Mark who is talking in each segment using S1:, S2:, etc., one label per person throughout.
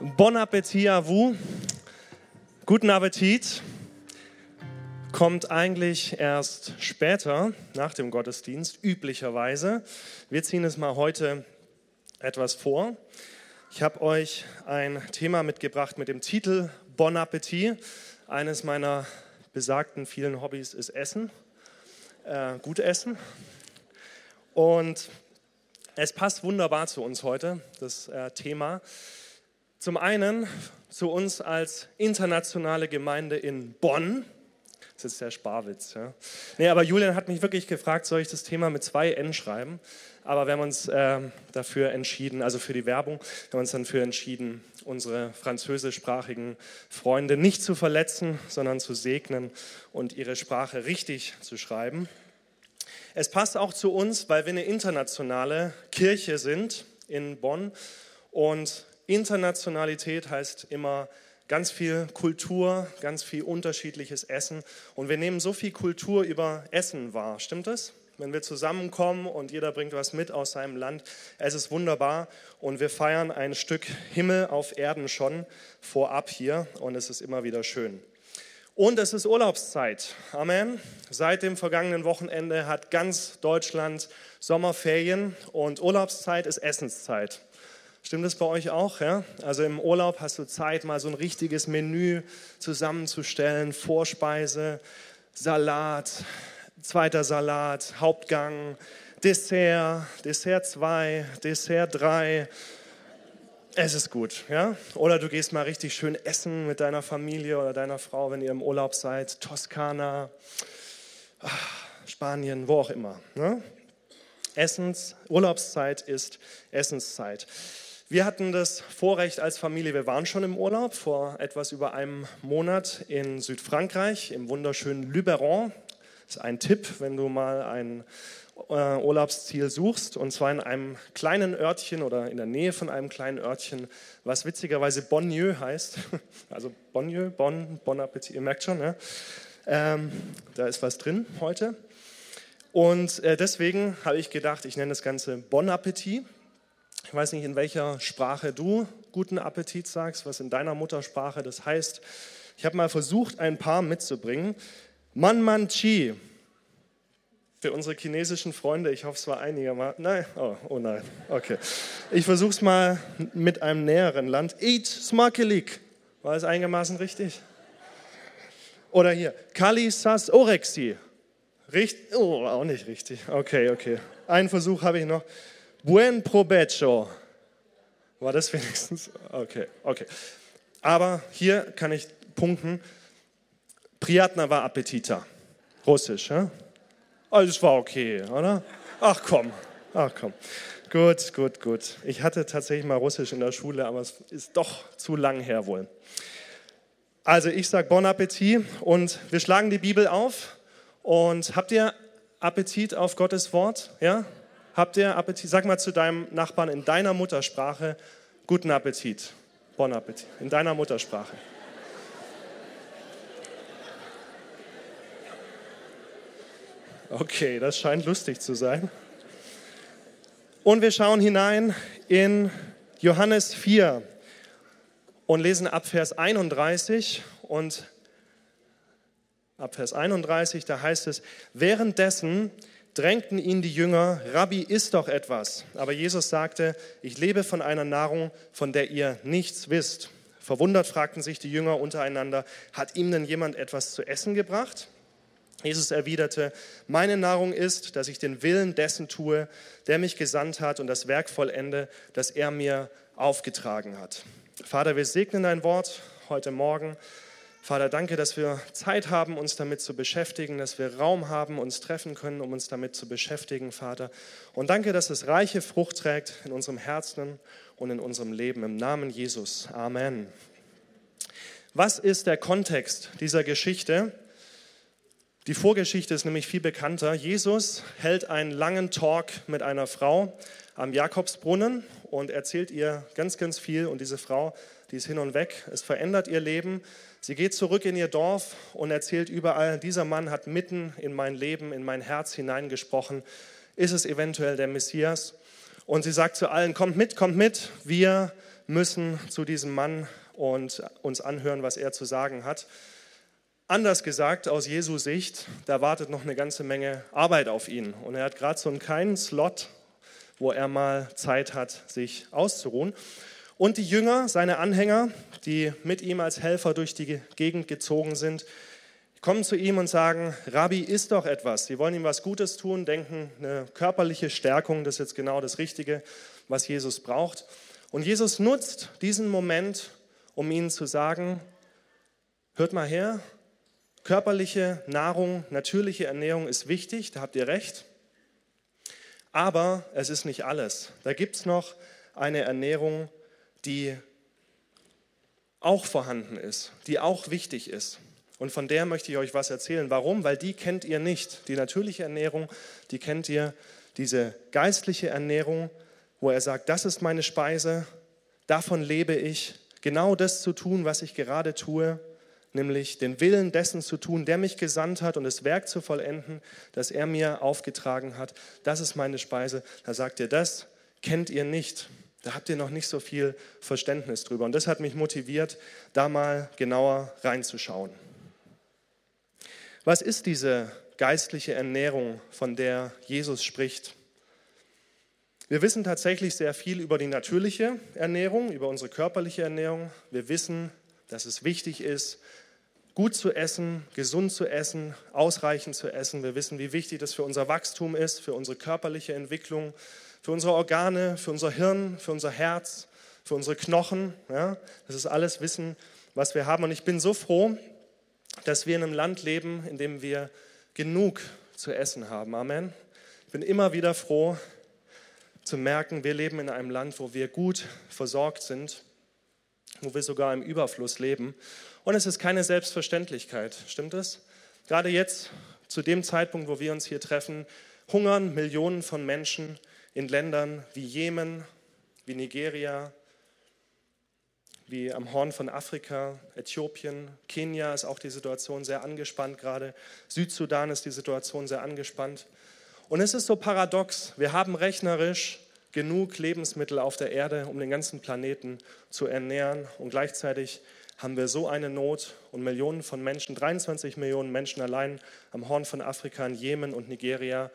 S1: Bon Appetit à vous. Guten Appetit kommt eigentlich erst später nach dem Gottesdienst, üblicherweise. Wir ziehen es mal heute etwas vor. Ich habe euch ein Thema mitgebracht mit dem Titel Bon Appetit. Eines meiner besagten vielen Hobbys ist Essen, äh, gut Essen. Und es passt wunderbar zu uns heute, das äh, Thema. Zum einen zu uns als internationale Gemeinde in Bonn. Das ist der Sparwitz. Ja. Nee, aber Julian hat mich wirklich gefragt, soll ich das Thema mit zwei N schreiben? Aber wir haben uns äh, dafür entschieden, also für die Werbung, wir haben uns dann dafür entschieden, unsere französischsprachigen Freunde nicht zu verletzen, sondern zu segnen und ihre Sprache richtig zu schreiben. Es passt auch zu uns, weil wir eine internationale Kirche sind in Bonn und Internationalität heißt immer ganz viel Kultur, ganz viel unterschiedliches Essen. Und wir nehmen so viel Kultur über Essen wahr. Stimmt das? Wenn wir zusammenkommen und jeder bringt was mit aus seinem Land, es ist wunderbar und wir feiern ein Stück Himmel auf Erden schon vorab hier und es ist immer wieder schön. Und es ist Urlaubszeit. Amen. Seit dem vergangenen Wochenende hat ganz Deutschland Sommerferien und Urlaubszeit ist Essenszeit. Stimmt das bei euch auch? Ja? Also im Urlaub hast du Zeit, mal so ein richtiges Menü zusammenzustellen. Vorspeise, Salat, zweiter Salat, Hauptgang, Dessert, Dessert 2, Dessert 3. Es ist gut, ja? Oder du gehst mal richtig schön essen mit deiner Familie oder deiner Frau, wenn ihr im Urlaub seid. Toskana, ah, Spanien, wo auch immer. Ne? Essens, Urlaubszeit ist Essenszeit. Wir hatten das Vorrecht als Familie, wir waren schon im Urlaub vor etwas über einem Monat in Südfrankreich, im wunderschönen Luberon. Das ist ein Tipp, wenn du mal ein äh, Urlaubsziel suchst, und zwar in einem kleinen Örtchen oder in der Nähe von einem kleinen Örtchen, was witzigerweise Bonnieu heißt. Also Bonnieu, Bon, Bon Appetit, ihr merkt schon, ne? ähm, da ist was drin heute. Und äh, deswegen habe ich gedacht, ich nenne das Ganze Bon Appetit. Ich weiß nicht, in welcher Sprache du guten Appetit sagst, was in deiner Muttersprache das heißt. Ich habe mal versucht, ein paar mitzubringen. Man Man Chi. Für unsere chinesischen Freunde, ich hoffe, es war einigermaßen. Nein, oh, oh nein, okay. Ich versuche es mal mit einem näheren Land. Eat Smakelik. War es einigermaßen richtig? Oder hier, Kali Sas Orexi. Richtig? Oh, auch nicht richtig. Okay, okay. Einen Versuch habe ich noch. Buen provecho. War das wenigstens? Okay, okay. Aber hier kann ich punkten. Priatna war Appetita. Russisch, ja? Also es war okay, oder? Ach komm, ach komm. Gut, gut, gut. Ich hatte tatsächlich mal Russisch in der Schule, aber es ist doch zu lang her wohl. Also ich sage Bon Appetit und wir schlagen die Bibel auf. Und habt ihr Appetit auf Gottes Wort? Ja? Habt ihr Appetit? Sag mal zu deinem Nachbarn in deiner Muttersprache, guten Appetit. Bon Appetit. In deiner Muttersprache. Okay, das scheint lustig zu sein. Und wir schauen hinein in Johannes 4 und lesen ab Vers 31 und ab Vers 31, da heißt es, währenddessen drängten ihn die Jünger, Rabbi, isst doch etwas. Aber Jesus sagte, ich lebe von einer Nahrung, von der ihr nichts wisst. Verwundert fragten sich die Jünger untereinander, hat ihm denn jemand etwas zu essen gebracht? Jesus erwiderte, meine Nahrung ist, dass ich den Willen dessen tue, der mich gesandt hat und das Werk vollende, das er mir aufgetragen hat. Vater, wir segnen dein Wort heute Morgen Vater, danke, dass wir Zeit haben, uns damit zu beschäftigen, dass wir Raum haben, uns treffen können, um uns damit zu beschäftigen, Vater. Und danke, dass es reiche Frucht trägt in unserem Herzen und in unserem Leben. Im Namen Jesus. Amen. Was ist der Kontext dieser Geschichte? Die Vorgeschichte ist nämlich viel bekannter. Jesus hält einen langen Talk mit einer Frau am Jakobsbrunnen und erzählt ihr ganz, ganz viel. Und diese Frau, die ist hin und weg. Es verändert ihr Leben. Sie geht zurück in ihr Dorf und erzählt überall, dieser Mann hat mitten in mein Leben, in mein Herz hineingesprochen. Ist es eventuell der Messias? Und sie sagt zu allen, kommt mit, kommt mit, wir müssen zu diesem Mann und uns anhören, was er zu sagen hat. Anders gesagt, aus Jesu Sicht, da wartet noch eine ganze Menge Arbeit auf ihn. Und er hat gerade so einen kleinen Slot, wo er mal Zeit hat, sich auszuruhen. Und die Jünger, seine Anhänger, die mit ihm als Helfer durch die Gegend gezogen sind, kommen zu ihm und sagen, Rabbi, isst doch etwas. Sie wollen ihm was Gutes tun, denken, eine körperliche Stärkung, das ist jetzt genau das Richtige, was Jesus braucht. Und Jesus nutzt diesen Moment, um ihnen zu sagen, hört mal her, Körperliche Nahrung, natürliche Ernährung ist wichtig, da habt ihr recht. Aber es ist nicht alles. Da gibt es noch eine Ernährung, die auch vorhanden ist, die auch wichtig ist. Und von der möchte ich euch was erzählen. Warum? Weil die kennt ihr nicht. Die natürliche Ernährung, die kennt ihr. Diese geistliche Ernährung, wo er sagt, das ist meine Speise, davon lebe ich, genau das zu tun, was ich gerade tue nämlich den Willen dessen zu tun, der mich gesandt hat und das Werk zu vollenden, das er mir aufgetragen hat. Das ist meine Speise. Da sagt ihr, das kennt ihr nicht. Da habt ihr noch nicht so viel Verständnis drüber. Und das hat mich motiviert, da mal genauer reinzuschauen. Was ist diese geistliche Ernährung, von der Jesus spricht? Wir wissen tatsächlich sehr viel über die natürliche Ernährung, über unsere körperliche Ernährung. Wir wissen, dass es wichtig ist, gut zu essen, gesund zu essen, ausreichend zu essen. Wir wissen, wie wichtig das für unser Wachstum ist, für unsere körperliche Entwicklung, für unsere Organe, für unser Hirn, für unser Herz, für unsere Knochen. Ja, das ist alles Wissen, was wir haben. Und ich bin so froh, dass wir in einem Land leben, in dem wir genug zu essen haben. Amen. Ich bin immer wieder froh zu merken, wir leben in einem Land, wo wir gut versorgt sind wo wir sogar im Überfluss leben. Und es ist keine Selbstverständlichkeit, stimmt es? Gerade jetzt, zu dem Zeitpunkt, wo wir uns hier treffen, hungern Millionen von Menschen in Ländern wie Jemen, wie Nigeria, wie am Horn von Afrika, Äthiopien, Kenia ist auch die Situation sehr angespannt gerade, Südsudan ist die Situation sehr angespannt. Und es ist so paradox, wir haben rechnerisch genug Lebensmittel auf der Erde, um den ganzen Planeten zu ernähren. Und gleichzeitig haben wir so eine Not und Millionen von Menschen, 23 Millionen Menschen allein am Horn von Afrika, in Jemen und Nigeria,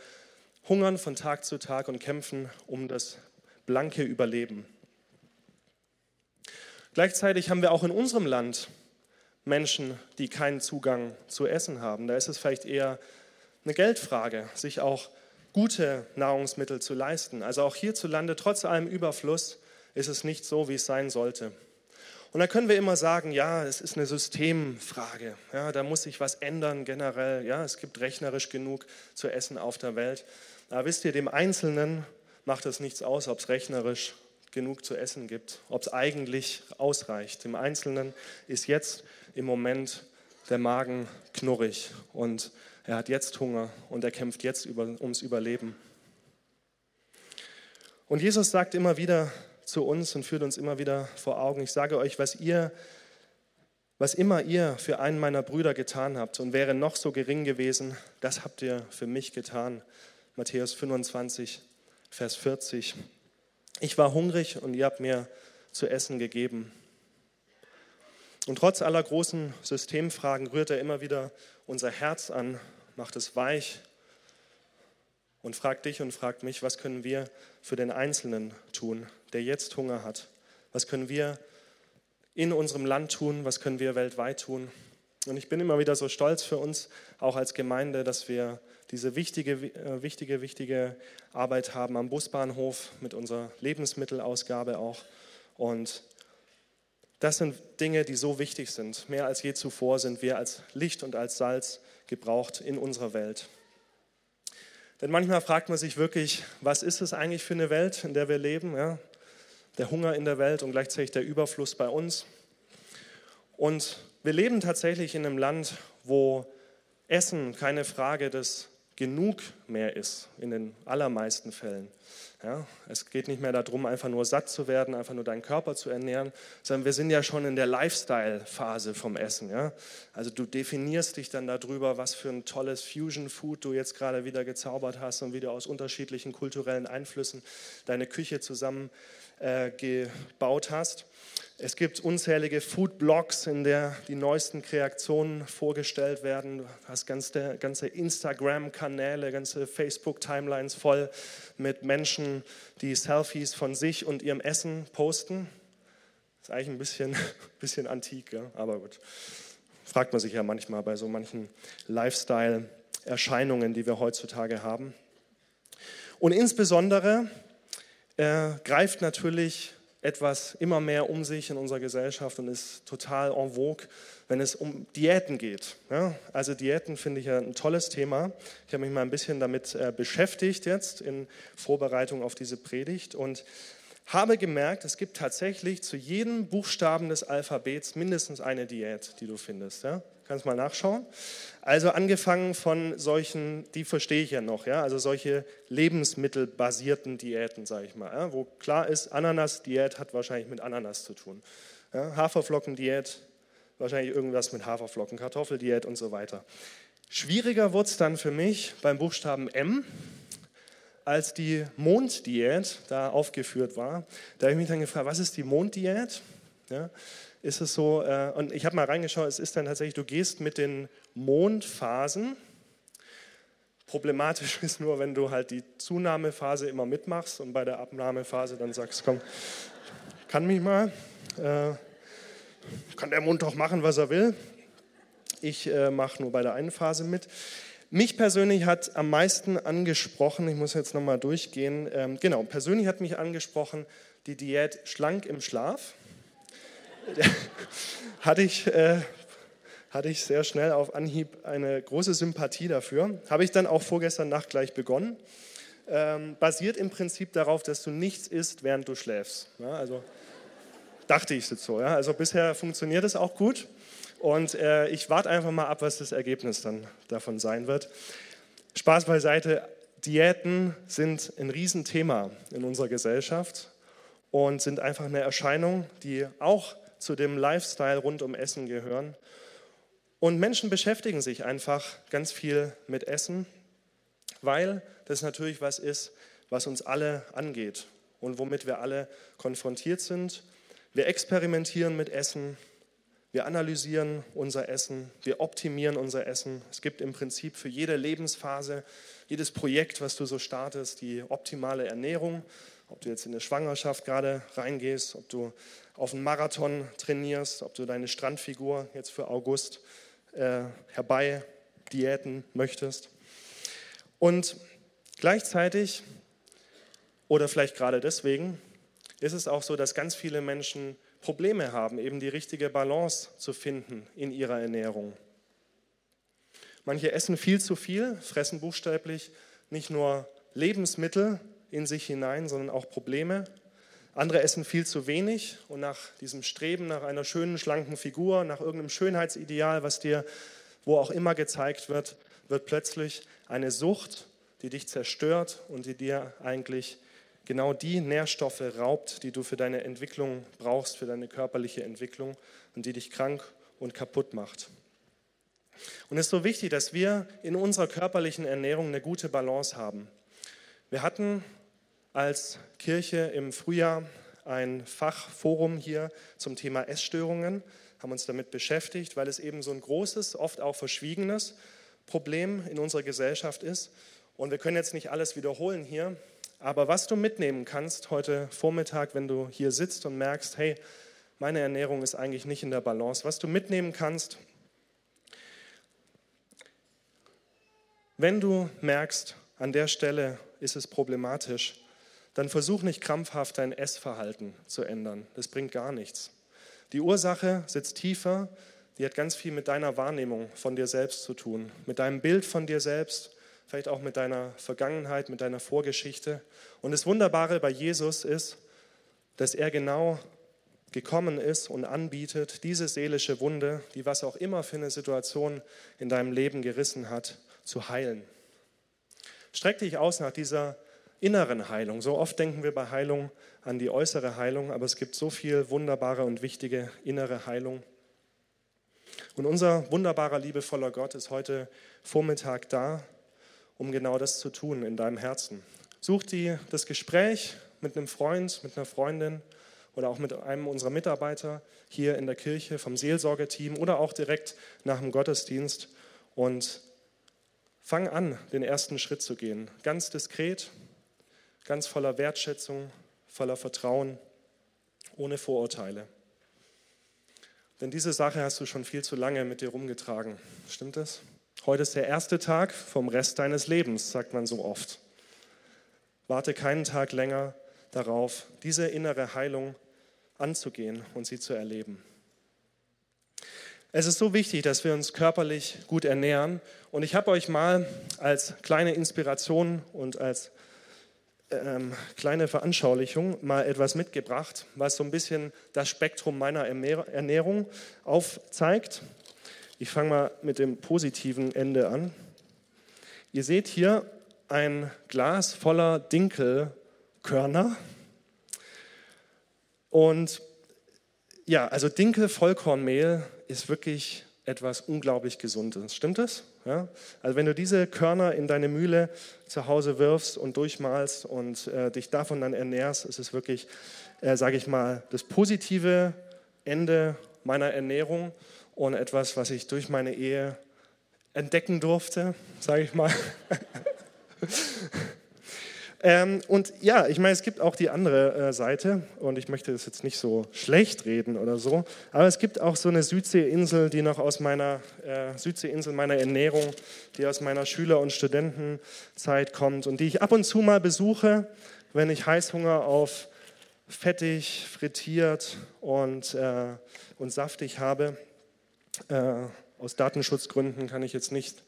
S1: hungern von Tag zu Tag und kämpfen um das blanke Überleben. Gleichzeitig haben wir auch in unserem Land Menschen, die keinen Zugang zu Essen haben. Da ist es vielleicht eher eine Geldfrage, sich auch gute Nahrungsmittel zu leisten. Also auch hierzulande, trotz allem Überfluss, ist es nicht so, wie es sein sollte. Und da können wir immer sagen, ja, es ist eine Systemfrage. Ja, da muss sich was ändern generell. Ja, es gibt rechnerisch genug zu essen auf der Welt. Aber wisst ihr, dem Einzelnen macht es nichts aus, ob es rechnerisch genug zu essen gibt, ob es eigentlich ausreicht. Dem Einzelnen ist jetzt im Moment der Magen knurrig und er hat jetzt Hunger und er kämpft jetzt über, ums Überleben. Und Jesus sagt immer wieder zu uns und führt uns immer wieder vor Augen, ich sage euch, was ihr was immer ihr für einen meiner Brüder getan habt und wäre noch so gering gewesen, das habt ihr für mich getan. Matthäus 25, Vers 40. Ich war hungrig und ihr habt mir zu essen gegeben. Und trotz aller großen Systemfragen rührt er immer wieder unser Herz an, macht es weich und fragt dich und fragt mich, was können wir für den Einzelnen tun, der jetzt Hunger hat? Was können wir in unserem Land tun? Was können wir weltweit tun? Und ich bin immer wieder so stolz für uns, auch als Gemeinde, dass wir diese wichtige, äh, wichtige, wichtige Arbeit haben am Busbahnhof mit unserer Lebensmittelausgabe auch. Und das sind Dinge, die so wichtig sind. Mehr als je zuvor sind wir als Licht und als Salz gebraucht in unserer Welt. Denn manchmal fragt man sich wirklich, was ist es eigentlich für eine Welt, in der wir leben? Ja? Der Hunger in der Welt und gleichzeitig der Überfluss bei uns. Und wir leben tatsächlich in einem Land, wo Essen keine Frage des genug mehr ist, in den allermeisten Fällen. Ja, es geht nicht mehr darum, einfach nur satt zu werden, einfach nur deinen Körper zu ernähren, sondern wir sind ja schon in der Lifestyle-Phase vom Essen. Ja? Also du definierst dich dann darüber, was für ein tolles Fusion-Food du jetzt gerade wieder gezaubert hast und wie du aus unterschiedlichen kulturellen Einflüssen deine Küche zusammen äh, hast. Es gibt unzählige Food-Blogs, in der die neuesten Kreationen vorgestellt werden. Du hast ganze, ganze Instagram-Kanäle, ganze Facebook-Timelines voll mit Menschen, die Selfies von sich und ihrem Essen posten. Ist eigentlich ein bisschen, bisschen antik, ja? aber gut. Fragt man sich ja manchmal bei so manchen Lifestyle-Erscheinungen, die wir heutzutage haben. Und insbesondere äh, greift natürlich etwas immer mehr um sich in unserer Gesellschaft und ist total en vogue, wenn es um Diäten geht. Ja, also Diäten finde ich ja ein tolles Thema. Ich habe mich mal ein bisschen damit äh, beschäftigt jetzt in Vorbereitung auf diese Predigt und habe gemerkt, es gibt tatsächlich zu jedem Buchstaben des Alphabets mindestens eine Diät, die du findest. Ja? Kannst mal nachschauen. Also angefangen von solchen, die verstehe ich ja noch, ja, also solche lebensmittelbasierten Diäten, sage ich mal, ja? wo klar ist, Ananas-Diät hat wahrscheinlich mit Ananas zu tun. Ja? Haferflocken-Diät, wahrscheinlich irgendwas mit Haferflocken, Kartoffeldiät und so weiter. Schwieriger wird es dann für mich beim Buchstaben M als die Monddiät da aufgeführt war, da habe ich mich dann gefragt, was ist die Monddiät? Ja, ist es so, äh, und ich habe mal reingeschaut, es ist dann tatsächlich, du gehst mit den Mondphasen. Problematisch ist nur, wenn du halt die Zunahmephase immer mitmachst und bei der Abnahmephase dann sagst, komm, kann mich mal, äh, kann der Mond doch machen, was er will. Ich äh, mache nur bei der einen Phase mit. Mich persönlich hat am meisten angesprochen, ich muss jetzt nochmal durchgehen, ähm, genau, persönlich hat mich angesprochen die Diät schlank im Schlaf. hatte, ich, äh, hatte ich sehr schnell auf Anhieb eine große Sympathie dafür. Habe ich dann auch vorgestern Nacht gleich begonnen. Ähm, basiert im Prinzip darauf, dass du nichts isst, während du schläfst. Ja, also dachte ich jetzt so. Ja. Also bisher funktioniert es auch gut. Und äh, ich warte einfach mal ab, was das Ergebnis dann davon sein wird. Spaß beiseite, Diäten sind ein Riesenthema in unserer Gesellschaft und sind einfach eine Erscheinung, die auch zu dem Lifestyle rund um Essen gehören. Und Menschen beschäftigen sich einfach ganz viel mit Essen, weil das natürlich was ist, was uns alle angeht und womit wir alle konfrontiert sind. Wir experimentieren mit Essen, wir analysieren unser Essen, wir optimieren unser Essen. Es gibt im Prinzip für jede Lebensphase, jedes Projekt, was du so startest, die optimale Ernährung. Ob du jetzt in eine Schwangerschaft gerade reingehst, ob du auf einen Marathon trainierst, ob du deine Strandfigur jetzt für August äh, herbei diäten möchtest. Und gleichzeitig, oder vielleicht gerade deswegen, ist es auch so, dass ganz viele Menschen Probleme haben, eben die richtige Balance zu finden in ihrer Ernährung. Manche essen viel zu viel, fressen buchstäblich nicht nur Lebensmittel in sich hinein, sondern auch Probleme. Andere essen viel zu wenig und nach diesem Streben nach einer schönen, schlanken Figur, nach irgendeinem Schönheitsideal, was dir wo auch immer gezeigt wird, wird plötzlich eine Sucht, die dich zerstört und die dir eigentlich genau die Nährstoffe raubt, die du für deine Entwicklung brauchst, für deine körperliche Entwicklung und die dich krank und kaputt macht. Und es ist so wichtig, dass wir in unserer körperlichen Ernährung eine gute Balance haben. Wir hatten als Kirche im Frühjahr ein Fachforum hier zum Thema Essstörungen, haben uns damit beschäftigt, weil es eben so ein großes, oft auch verschwiegenes Problem in unserer Gesellschaft ist. Und wir können jetzt nicht alles wiederholen hier, aber was du mitnehmen kannst heute Vormittag, wenn du hier sitzt und merkst, hey, meine Ernährung ist eigentlich nicht in der Balance, was du mitnehmen kannst, wenn du merkst, an der Stelle ist es problematisch, dann versuch nicht krampfhaft dein Essverhalten zu ändern. Das bringt gar nichts. Die Ursache sitzt tiefer, die hat ganz viel mit deiner Wahrnehmung von dir selbst zu tun, mit deinem Bild von dir selbst vielleicht auch mit deiner Vergangenheit, mit deiner Vorgeschichte. Und das Wunderbare bei Jesus ist, dass er genau gekommen ist und anbietet, diese seelische Wunde, die was auch immer für eine Situation in deinem Leben gerissen hat, zu heilen. Streck dich aus nach dieser inneren Heilung. So oft denken wir bei Heilung an die äußere Heilung, aber es gibt so viel wunderbare und wichtige innere Heilung. Und unser wunderbarer, liebevoller Gott ist heute Vormittag da, um genau das zu tun in deinem Herzen. Such dir das Gespräch mit einem Freund, mit einer Freundin oder auch mit einem unserer Mitarbeiter hier in der Kirche, vom Seelsorgeteam oder auch direkt nach dem Gottesdienst und fang an, den ersten Schritt zu gehen. Ganz diskret, ganz voller Wertschätzung, voller Vertrauen, ohne Vorurteile. Denn diese Sache hast du schon viel zu lange mit dir rumgetragen. Stimmt das? Heute ist der erste Tag vom Rest deines Lebens, sagt man so oft. Warte keinen Tag länger darauf, diese innere Heilung anzugehen und sie zu erleben. Es ist so wichtig, dass wir uns körperlich gut ernähren. Und ich habe euch mal als kleine Inspiration und als ähm, kleine Veranschaulichung mal etwas mitgebracht, was so ein bisschen das Spektrum meiner Ernährung aufzeigt. Ich fange mal mit dem positiven Ende an. Ihr seht hier ein Glas voller Dinkelkörner. Und ja, also Dinkel-Vollkornmehl ist wirklich etwas unglaublich Gesundes. Stimmt das? Ja? Also wenn du diese Körner in deine Mühle zu Hause wirfst und durchmalst und äh, dich davon dann ernährst, ist es wirklich, äh, sage ich mal, das positive Ende meiner Ernährung und etwas, was ich durch meine Ehe entdecken durfte, sage ich mal. Ähm, und ja, ich meine, es gibt auch die andere äh, Seite und ich möchte das jetzt nicht so schlecht reden oder so, aber es gibt auch so eine Südseeinsel, die noch aus meiner äh, Südseeinsel meiner Ernährung, die aus meiner Schüler- und Studentenzeit kommt und die ich ab und zu mal besuche, wenn ich Heißhunger auf fettig, frittiert und, äh, und saftig habe. Äh, aus Datenschutzgründen kann ich jetzt nicht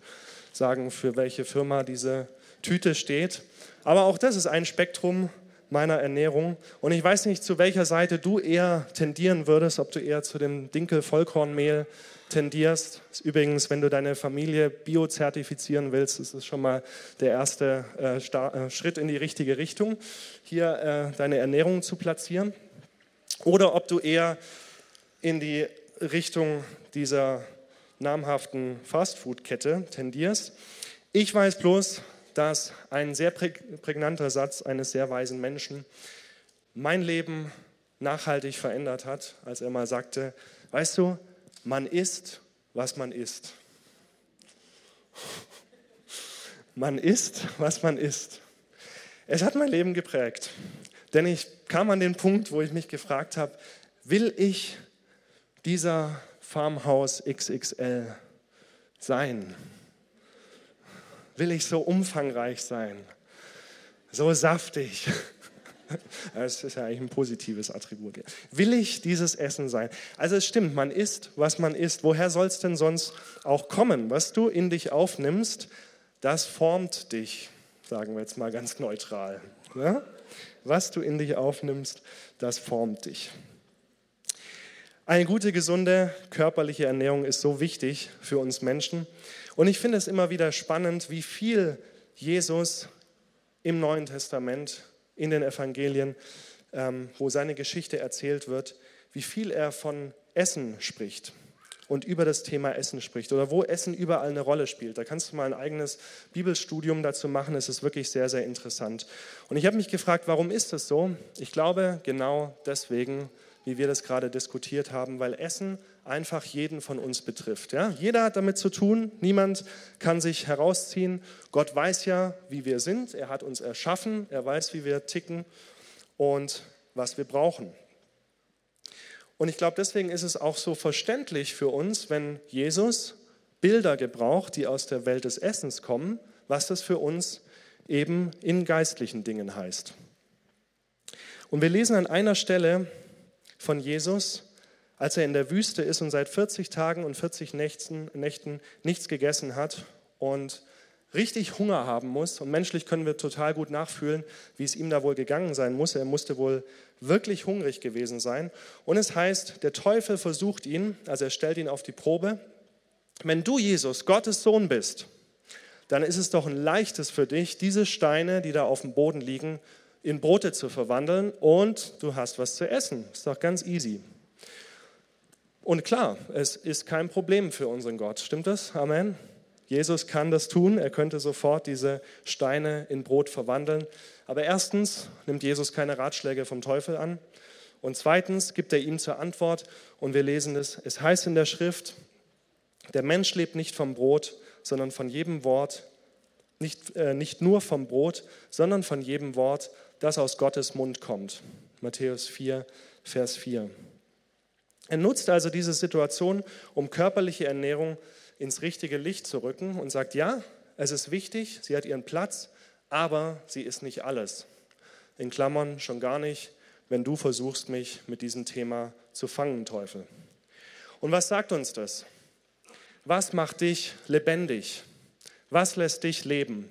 S1: sagen, für welche Firma diese Tüte steht. Aber auch das ist ein Spektrum meiner Ernährung. Und ich weiß nicht, zu welcher Seite du eher tendieren würdest, ob du eher zu dem Dinkel-Vollkornmehl tendierst. Übrigens, wenn du deine Familie biozertifizieren willst, ist es schon mal der erste äh, äh, Schritt in die richtige Richtung, hier äh, deine Ernährung zu platzieren. Oder ob du eher in die Richtung dieser namhaften Fastfood-Kette tendierst. Ich weiß bloß, dass ein sehr prägnanter Satz eines sehr weisen Menschen mein Leben nachhaltig verändert hat, als er mal sagte, weißt du, man isst, was man isst. Man isst, was man isst. Es hat mein Leben geprägt, denn ich kam an den Punkt, wo ich mich gefragt habe, will ich dieser Farmhouse XXL sein? Will ich so umfangreich sein, so saftig. Das ist ja eigentlich ein positives Attribut. Will ich dieses Essen sein? Also es stimmt, man isst, was man isst. Woher soll es denn sonst auch kommen? Was du in dich aufnimmst, das formt dich, sagen wir jetzt mal ganz neutral. Ja? Was du in dich aufnimmst, das formt dich. Eine gute, gesunde körperliche Ernährung ist so wichtig für uns Menschen. Und ich finde es immer wieder spannend, wie viel Jesus im Neuen Testament, in den Evangelien, ähm, wo seine Geschichte erzählt wird, wie viel er von Essen spricht und über das Thema Essen spricht oder wo Essen überall eine Rolle spielt. Da kannst du mal ein eigenes Bibelstudium dazu machen. Es ist wirklich sehr, sehr interessant. Und ich habe mich gefragt, warum ist das so? Ich glaube genau deswegen, wie wir das gerade diskutiert haben, weil Essen einfach jeden von uns betrifft. Ja? Jeder hat damit zu tun, niemand kann sich herausziehen. Gott weiß ja, wie wir sind, er hat uns erschaffen, er weiß, wie wir ticken und was wir brauchen. Und ich glaube, deswegen ist es auch so verständlich für uns, wenn Jesus Bilder gebraucht, die aus der Welt des Essens kommen, was das für uns eben in geistlichen Dingen heißt. Und wir lesen an einer Stelle von Jesus, als er in der Wüste ist und seit 40 Tagen und 40 Nächten, Nächten nichts gegessen hat und richtig Hunger haben muss. Und menschlich können wir total gut nachfühlen, wie es ihm da wohl gegangen sein muss. Er musste wohl wirklich hungrig gewesen sein. Und es heißt, der Teufel versucht ihn, also er stellt ihn auf die Probe. Wenn du, Jesus, Gottes Sohn bist, dann ist es doch ein leichtes für dich, diese Steine, die da auf dem Boden liegen, in Brote zu verwandeln und du hast was zu essen. Ist doch ganz easy. Und klar, es ist kein Problem für unseren Gott. Stimmt das? Amen. Jesus kann das tun. Er könnte sofort diese Steine in Brot verwandeln. Aber erstens nimmt Jesus keine Ratschläge vom Teufel an. Und zweitens gibt er ihm zur Antwort, und wir lesen es, es heißt in der Schrift, der Mensch lebt nicht vom Brot, sondern von jedem Wort, nicht, äh, nicht nur vom Brot, sondern von jedem Wort, das aus Gottes Mund kommt. Matthäus 4, Vers 4. Er nutzt also diese Situation, um körperliche Ernährung ins richtige Licht zu rücken und sagt, ja, es ist wichtig, sie hat ihren Platz, aber sie ist nicht alles. In Klammern schon gar nicht, wenn du versuchst, mich mit diesem Thema zu fangen, Teufel. Und was sagt uns das? Was macht dich lebendig? Was lässt dich leben?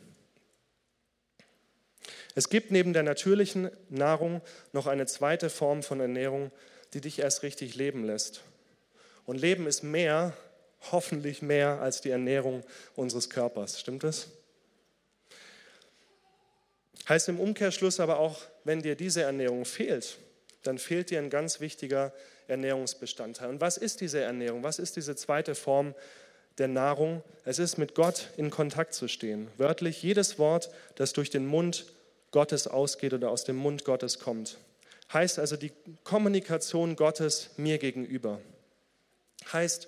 S1: Es gibt neben der natürlichen Nahrung noch eine zweite Form von Ernährung, die dich erst richtig leben lässt. Und Leben ist mehr, hoffentlich mehr als die Ernährung unseres Körpers. Stimmt das? Heißt im Umkehrschluss aber auch, wenn dir diese Ernährung fehlt, dann fehlt dir ein ganz wichtiger Ernährungsbestandteil. Und was ist diese Ernährung? Was ist diese zweite Form der Nahrung? Es ist mit Gott in Kontakt zu stehen. Wörtlich jedes Wort, das durch den Mund Gottes ausgeht oder aus dem Mund Gottes kommt. Heißt also die Kommunikation Gottes mir gegenüber. Heißt,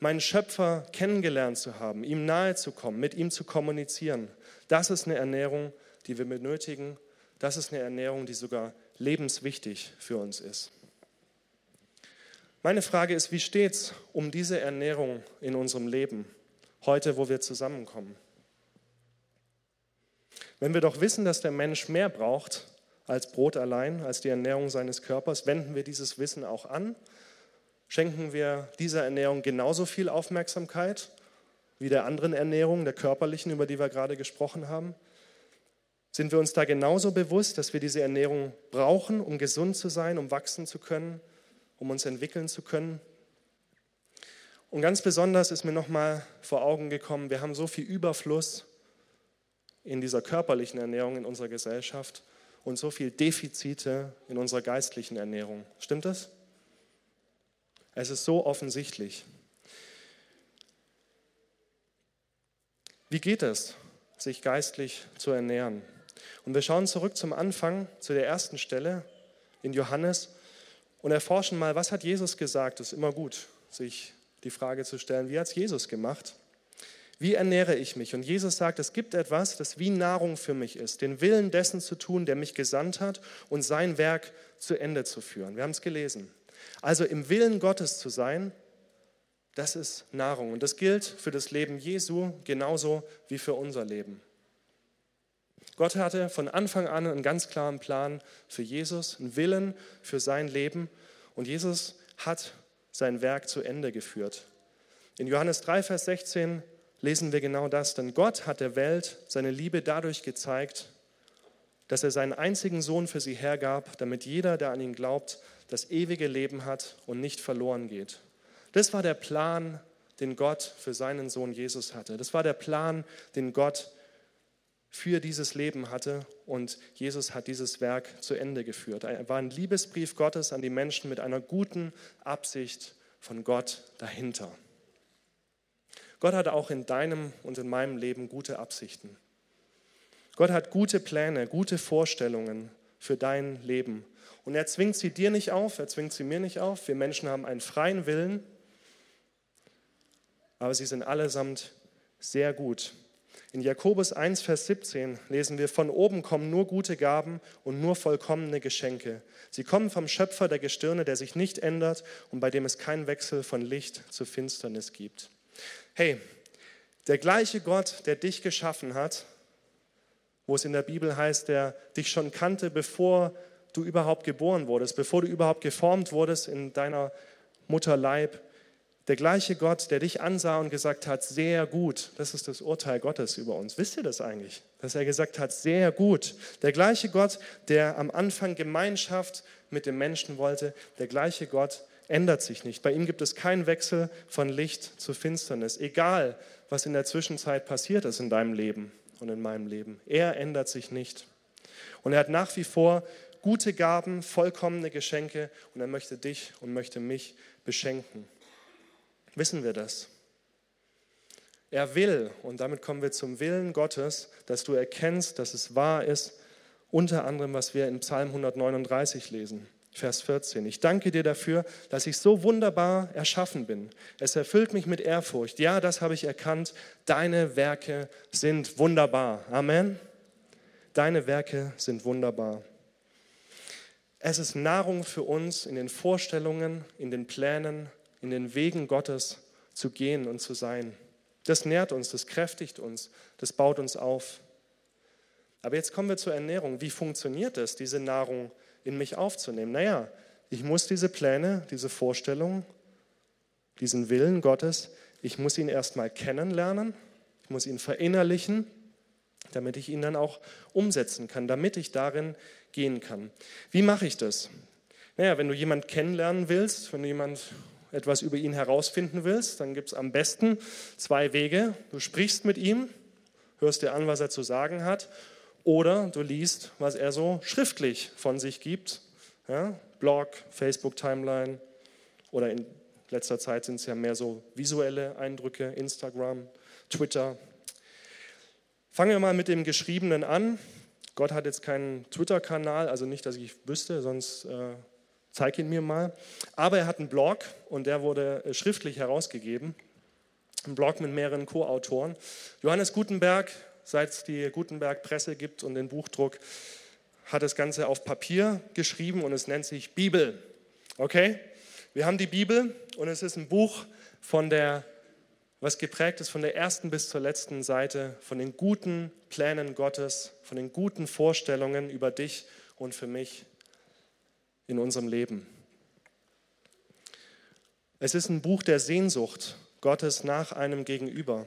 S1: meinen Schöpfer kennengelernt zu haben, ihm nahe zu kommen, mit ihm zu kommunizieren. Das ist eine Ernährung, die wir benötigen. Das ist eine Ernährung, die sogar lebenswichtig für uns ist. Meine Frage ist, wie steht es um diese Ernährung in unserem Leben, heute, wo wir zusammenkommen? Wenn wir doch wissen, dass der Mensch mehr braucht als Brot allein, als die Ernährung seines Körpers, wenden wir dieses Wissen auch an? Schenken wir dieser Ernährung genauso viel Aufmerksamkeit wie der anderen Ernährung, der körperlichen, über die wir gerade gesprochen haben? Sind wir uns da genauso bewusst, dass wir diese Ernährung brauchen, um gesund zu sein, um wachsen zu können, um uns entwickeln zu können? Und ganz besonders ist mir nochmal vor Augen gekommen, wir haben so viel Überfluss in dieser körperlichen Ernährung in unserer Gesellschaft und so viel Defizite in unserer geistlichen Ernährung. Stimmt das? Es ist so offensichtlich. Wie geht es, sich geistlich zu ernähren? Und wir schauen zurück zum Anfang, zu der ersten Stelle in Johannes und erforschen mal, was hat Jesus gesagt? Es ist immer gut, sich die Frage zu stellen, wie hat es Jesus gemacht? Wie ernähre ich mich? Und Jesus sagt, es gibt etwas, das wie Nahrung für mich ist, den Willen dessen zu tun, der mich gesandt hat und sein Werk zu Ende zu führen. Wir haben es gelesen. Also im Willen Gottes zu sein, das ist Nahrung. Und das gilt für das Leben Jesu genauso wie für unser Leben. Gott hatte von Anfang an einen ganz klaren Plan für Jesus, einen Willen für sein Leben und Jesus hat sein Werk zu Ende geführt. In Johannes 3, Vers 16 lesen wir genau das, denn Gott hat der Welt seine Liebe dadurch gezeigt, dass er seinen einzigen Sohn für sie hergab, damit jeder, der an ihn glaubt, das ewige Leben hat und nicht verloren geht. Das war der Plan, den Gott für seinen Sohn Jesus hatte. Das war der Plan, den Gott für dieses Leben hatte und Jesus hat dieses Werk zu Ende geführt. Er war ein Liebesbrief Gottes an die Menschen mit einer guten Absicht von Gott dahinter. Gott hat auch in deinem und in meinem Leben gute Absichten. Gott hat gute Pläne, gute Vorstellungen für dein Leben. Und er zwingt sie dir nicht auf, er zwingt sie mir nicht auf. Wir Menschen haben einen freien Willen, aber sie sind allesamt sehr gut in Jakobus 1, Vers 17 lesen wir, von oben kommen nur gute Gaben und nur vollkommene Geschenke. Sie kommen vom Schöpfer der Gestirne, der sich nicht ändert und bei dem es keinen Wechsel von Licht zu Finsternis gibt. Hey, der gleiche Gott, der dich geschaffen hat, wo es in der Bibel heißt, der dich schon kannte, bevor du überhaupt geboren wurdest, bevor du überhaupt geformt wurdest in deiner Mutterleib, der gleiche Gott, der dich ansah und gesagt hat, sehr gut, das ist das Urteil Gottes über uns. Wisst ihr das eigentlich? Dass er gesagt hat, sehr gut. Der gleiche Gott, der am Anfang Gemeinschaft mit dem Menschen wollte, der gleiche Gott ändert sich nicht. Bei ihm gibt es keinen Wechsel von Licht zu Finsternis, egal was in der Zwischenzeit passiert ist in deinem Leben und in meinem Leben. Er ändert sich nicht. Und er hat nach wie vor gute Gaben, vollkommene Geschenke und er möchte dich und möchte mich beschenken. Wissen wir das? Er will, und damit kommen wir zum Willen Gottes, dass du erkennst, dass es wahr ist, unter anderem, was wir in Psalm 139 lesen. Vers 14. Ich danke dir dafür, dass ich so wunderbar erschaffen bin. Es erfüllt mich mit Ehrfurcht. Ja, das habe ich erkannt. Deine Werke sind wunderbar. Amen. Deine Werke sind wunderbar. Es ist Nahrung für uns, in den Vorstellungen, in den Plänen, in den Wegen Gottes zu gehen und zu sein. Das nährt uns, das kräftigt uns, das baut uns auf. Aber jetzt kommen wir zur Ernährung. Wie funktioniert es, diese Nahrung in mich aufzunehmen? Naja, ich muss diese Pläne, diese Vorstellungen, diesen Willen Gottes, ich muss ihn erstmal kennenlernen, ich muss ihn verinnerlichen, damit ich ihn dann auch umsetzen kann, damit ich darin gehen kann. Wie mache ich das? Naja, wenn du jemanden kennenlernen willst, wenn du jemand etwas über ihn herausfinden willst, dann gibt es am besten zwei Wege. Du sprichst mit ihm, hörst dir an, was er zu sagen hat, oder du liest, was er so schriftlich von sich gibt. Ja? Blog, Facebook-Timeline oder in letzter Zeit sind es ja mehr so visuelle Eindrücke, Instagram, Twitter. Fangen wir mal mit dem Geschriebenen an. Gott hat jetzt keinen Twitter-Kanal, also nicht, dass ich wüsste, sonst äh, zeig ihn mir mal. Aber er hat einen Blog und der wurde äh, schriftlich herausgegeben. Ein Blog mit mehreren Co-Autoren. Johannes Gutenberg, seit es die Gutenberg Presse gibt und den Buchdruck, hat das Ganze auf Papier geschrieben und es nennt sich Bibel. Okay? Wir haben die Bibel und es ist ein Buch von der was geprägt ist von der ersten bis zur letzten Seite, von den guten Plänen Gottes, von den guten Vorstellungen über dich und für mich in unserem Leben. Es ist ein Buch der Sehnsucht Gottes nach einem Gegenüber.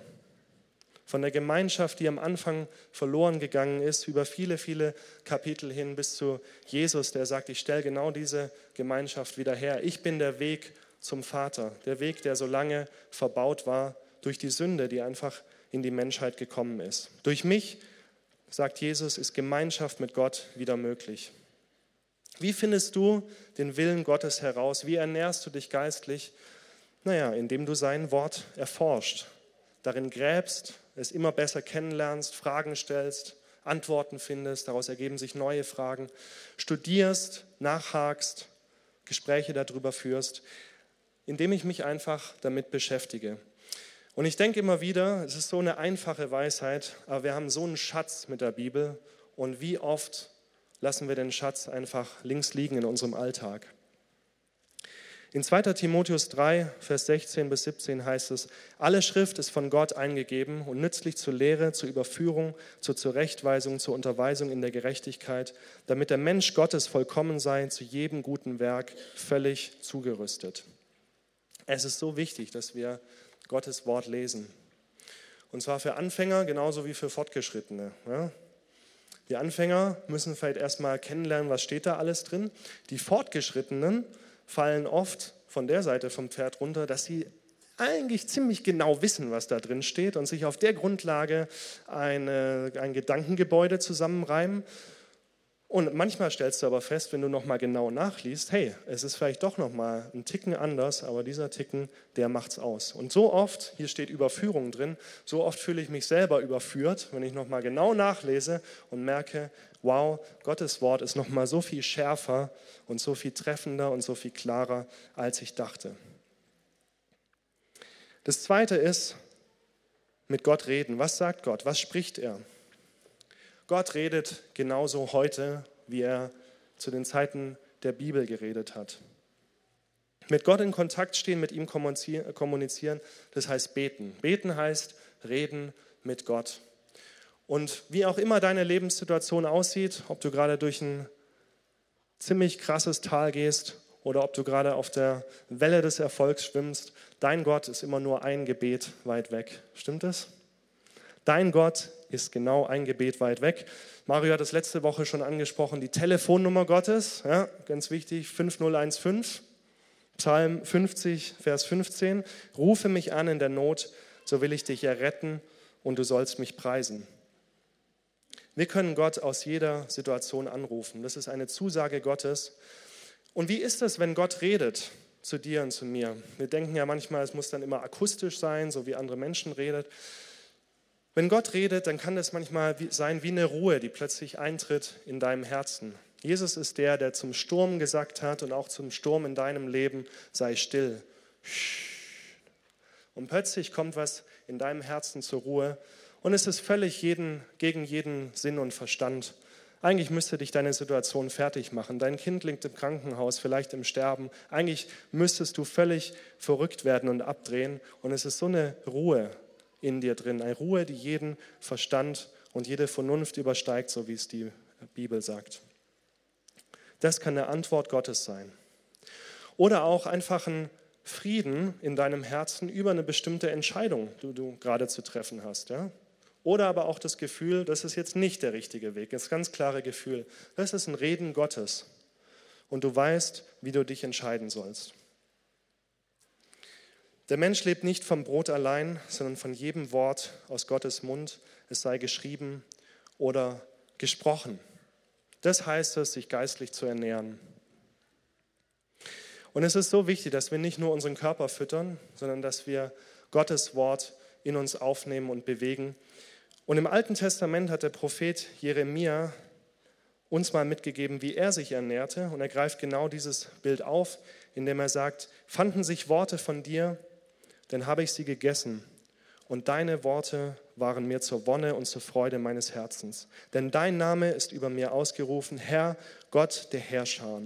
S1: Von der Gemeinschaft, die am Anfang verloren gegangen ist, über viele, viele Kapitel hin bis zu Jesus, der sagt, ich stelle genau diese Gemeinschaft wieder her. Ich bin der Weg zum Vater, der Weg, der so lange verbaut war durch die Sünde, die einfach in die Menschheit gekommen ist. Durch mich, sagt Jesus, ist Gemeinschaft mit Gott wieder möglich. Wie findest du den Willen Gottes heraus? Wie ernährst du dich geistlich? Naja, indem du sein Wort erforscht, darin gräbst, es immer besser kennenlernst, Fragen stellst, Antworten findest, daraus ergeben sich neue Fragen, studierst, nachhakst, Gespräche darüber führst, indem ich mich einfach damit beschäftige. Und ich denke immer wieder, es ist so eine einfache Weisheit, aber wir haben so einen Schatz mit der Bibel und wie oft lassen wir den Schatz einfach links liegen in unserem Alltag. In 2. Timotheus 3, Vers 16 bis 17 heißt es, alle Schrift ist von Gott eingegeben und nützlich zur Lehre, zur Überführung, zur Zurechtweisung, zur Unterweisung in der Gerechtigkeit, damit der Mensch Gottes vollkommen sei, zu jedem guten Werk völlig zugerüstet. Es ist so wichtig, dass wir Gottes Wort lesen. Und zwar für Anfänger genauso wie für Fortgeschrittene. Ja? Die Anfänger müssen vielleicht erstmal kennenlernen, was steht da alles drin. Die Fortgeschrittenen fallen oft von der Seite vom Pferd runter, dass sie eigentlich ziemlich genau wissen, was da drin steht und sich auf der Grundlage eine, ein Gedankengebäude zusammenreimen und manchmal stellst du aber fest, wenn du nochmal genau nachliest, hey, es ist vielleicht doch nochmal ein Ticken anders, aber dieser Ticken, der macht's aus. Und so oft, hier steht Überführung drin, so oft fühle ich mich selber überführt, wenn ich nochmal genau nachlese und merke, wow, Gottes Wort ist nochmal so viel schärfer und so viel treffender und so viel klarer, als ich dachte. Das zweite ist, mit Gott reden. Was sagt Gott? Was spricht er? Gott redet genauso heute, wie er zu den Zeiten der Bibel geredet hat. Mit Gott in Kontakt stehen, mit ihm kommunizieren, das heißt beten. Beten heißt reden mit Gott. Und wie auch immer deine Lebenssituation aussieht, ob du gerade durch ein ziemlich krasses Tal gehst oder ob du gerade auf der Welle des Erfolgs schwimmst, dein Gott ist immer nur ein Gebet weit weg. Stimmt das? Dein Gott ist genau ein Gebet weit weg. Mario hat es letzte Woche schon angesprochen, die Telefonnummer Gottes, ja, ganz wichtig, 5015. Psalm 50, Vers 15, rufe mich an in der Not, so will ich dich erretten und du sollst mich preisen. Wir können Gott aus jeder Situation anrufen. Das ist eine Zusage Gottes. Und wie ist es, wenn Gott redet zu dir und zu mir? Wir denken ja manchmal, es muss dann immer akustisch sein, so wie andere Menschen redet. Wenn Gott redet, dann kann das manchmal sein wie eine Ruhe, die plötzlich eintritt in deinem Herzen. Jesus ist der, der zum Sturm gesagt hat und auch zum Sturm in deinem Leben, sei still. Und plötzlich kommt was in deinem Herzen zur Ruhe und es ist völlig jeden, gegen jeden Sinn und Verstand. Eigentlich müsste dich deine Situation fertig machen. Dein Kind liegt im Krankenhaus, vielleicht im Sterben. Eigentlich müsstest du völlig verrückt werden und abdrehen. Und es ist so eine Ruhe in dir drin, eine Ruhe, die jeden Verstand und jede Vernunft übersteigt, so wie es die Bibel sagt. Das kann eine Antwort Gottes sein. Oder auch einfach ein Frieden in deinem Herzen über eine bestimmte Entscheidung, die du gerade zu treffen hast. Ja? Oder aber auch das Gefühl, das ist jetzt nicht der richtige Weg, das ganz klare Gefühl. Das ist ein Reden Gottes. Und du weißt, wie du dich entscheiden sollst. Der Mensch lebt nicht vom Brot allein, sondern von jedem Wort aus Gottes Mund, es sei geschrieben oder gesprochen. Das heißt es, sich geistlich zu ernähren. Und es ist so wichtig, dass wir nicht nur unseren Körper füttern, sondern dass wir Gottes Wort in uns aufnehmen und bewegen. Und im Alten Testament hat der Prophet Jeremia uns mal mitgegeben, wie er sich ernährte. Und er greift genau dieses Bild auf, indem er sagt, fanden sich Worte von dir, dann habe ich sie gegessen. Und deine Worte waren mir zur Wonne und zur Freude meines Herzens. Denn dein Name ist über mir ausgerufen, Herr, Gott der Herrscher.